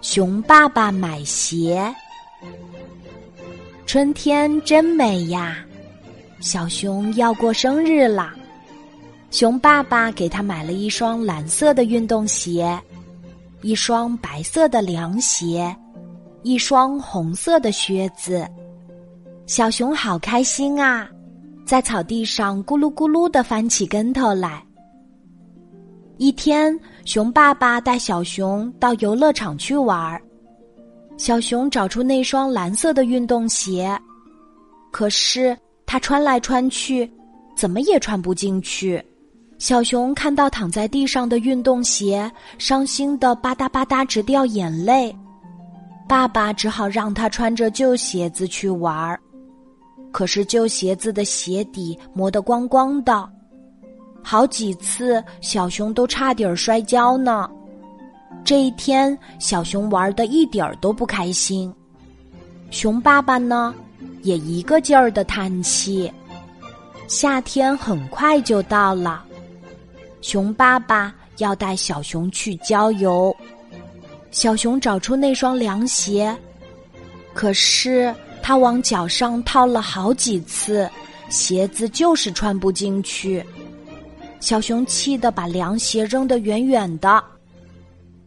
熊爸爸买鞋。春天真美呀！小熊要过生日啦，熊爸爸给他买了一双蓝色的运动鞋，一双白色的凉鞋，一双红色的靴子。小熊好开心啊，在草地上咕噜咕噜的翻起跟头来。一天，熊爸爸带小熊到游乐场去玩儿。小熊找出那双蓝色的运动鞋，可是他穿来穿去，怎么也穿不进去。小熊看到躺在地上的运动鞋，伤心的吧嗒吧嗒直掉眼泪。爸爸只好让他穿着旧鞋子去玩儿，可是旧鞋子的鞋底磨得光光的，好几次小熊都差点摔跤呢。这一天，小熊玩的一点儿都不开心。熊爸爸呢，也一个劲儿的叹气。夏天很快就到了，熊爸爸要带小熊去郊游。小熊找出那双凉鞋，可是他往脚上套了好几次，鞋子就是穿不进去。小熊气得把凉鞋扔得远远的。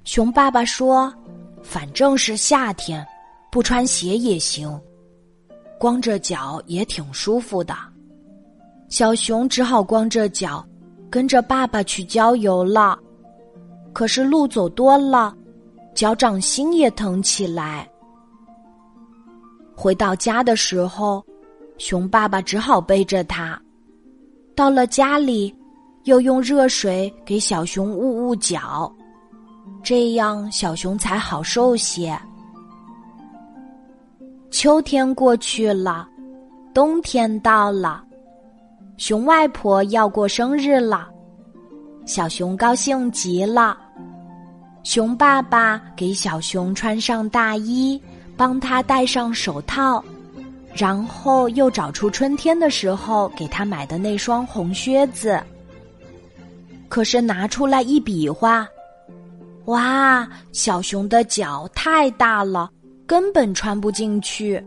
熊爸爸说：“反正是夏天，不穿鞋也行，光着脚也挺舒服的。”小熊只好光着脚，跟着爸爸去郊游了。可是路走多了，脚掌心也疼起来。回到家的时候，熊爸爸只好背着他。到了家里，又用热水给小熊捂捂脚。这样，小熊才好受些。秋天过去了，冬天到了，熊外婆要过生日了，小熊高兴极了。熊爸爸给小熊穿上大衣，帮他戴上手套，然后又找出春天的时候给他买的那双红靴子。可是拿出来一比划。哇，小熊的脚太大了，根本穿不进去。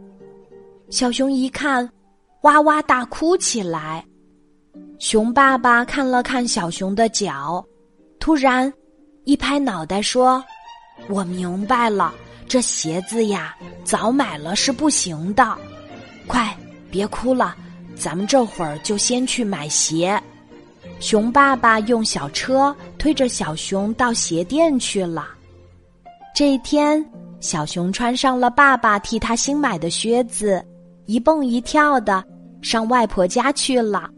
小熊一看，哇哇大哭起来。熊爸爸看了看小熊的脚，突然一拍脑袋说：“我明白了，这鞋子呀，早买了是不行的。快，别哭了，咱们这会儿就先去买鞋。”熊爸爸用小车推着小熊到鞋店去了。这一天，小熊穿上了爸爸替他新买的靴子，一蹦一跳的上外婆家去了。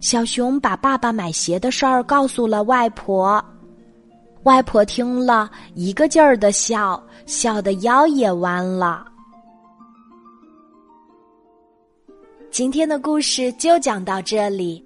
小熊把爸爸买鞋的事儿告诉了外婆，外婆听了一个劲儿的笑，笑得腰也弯了。今天的故事就讲到这里。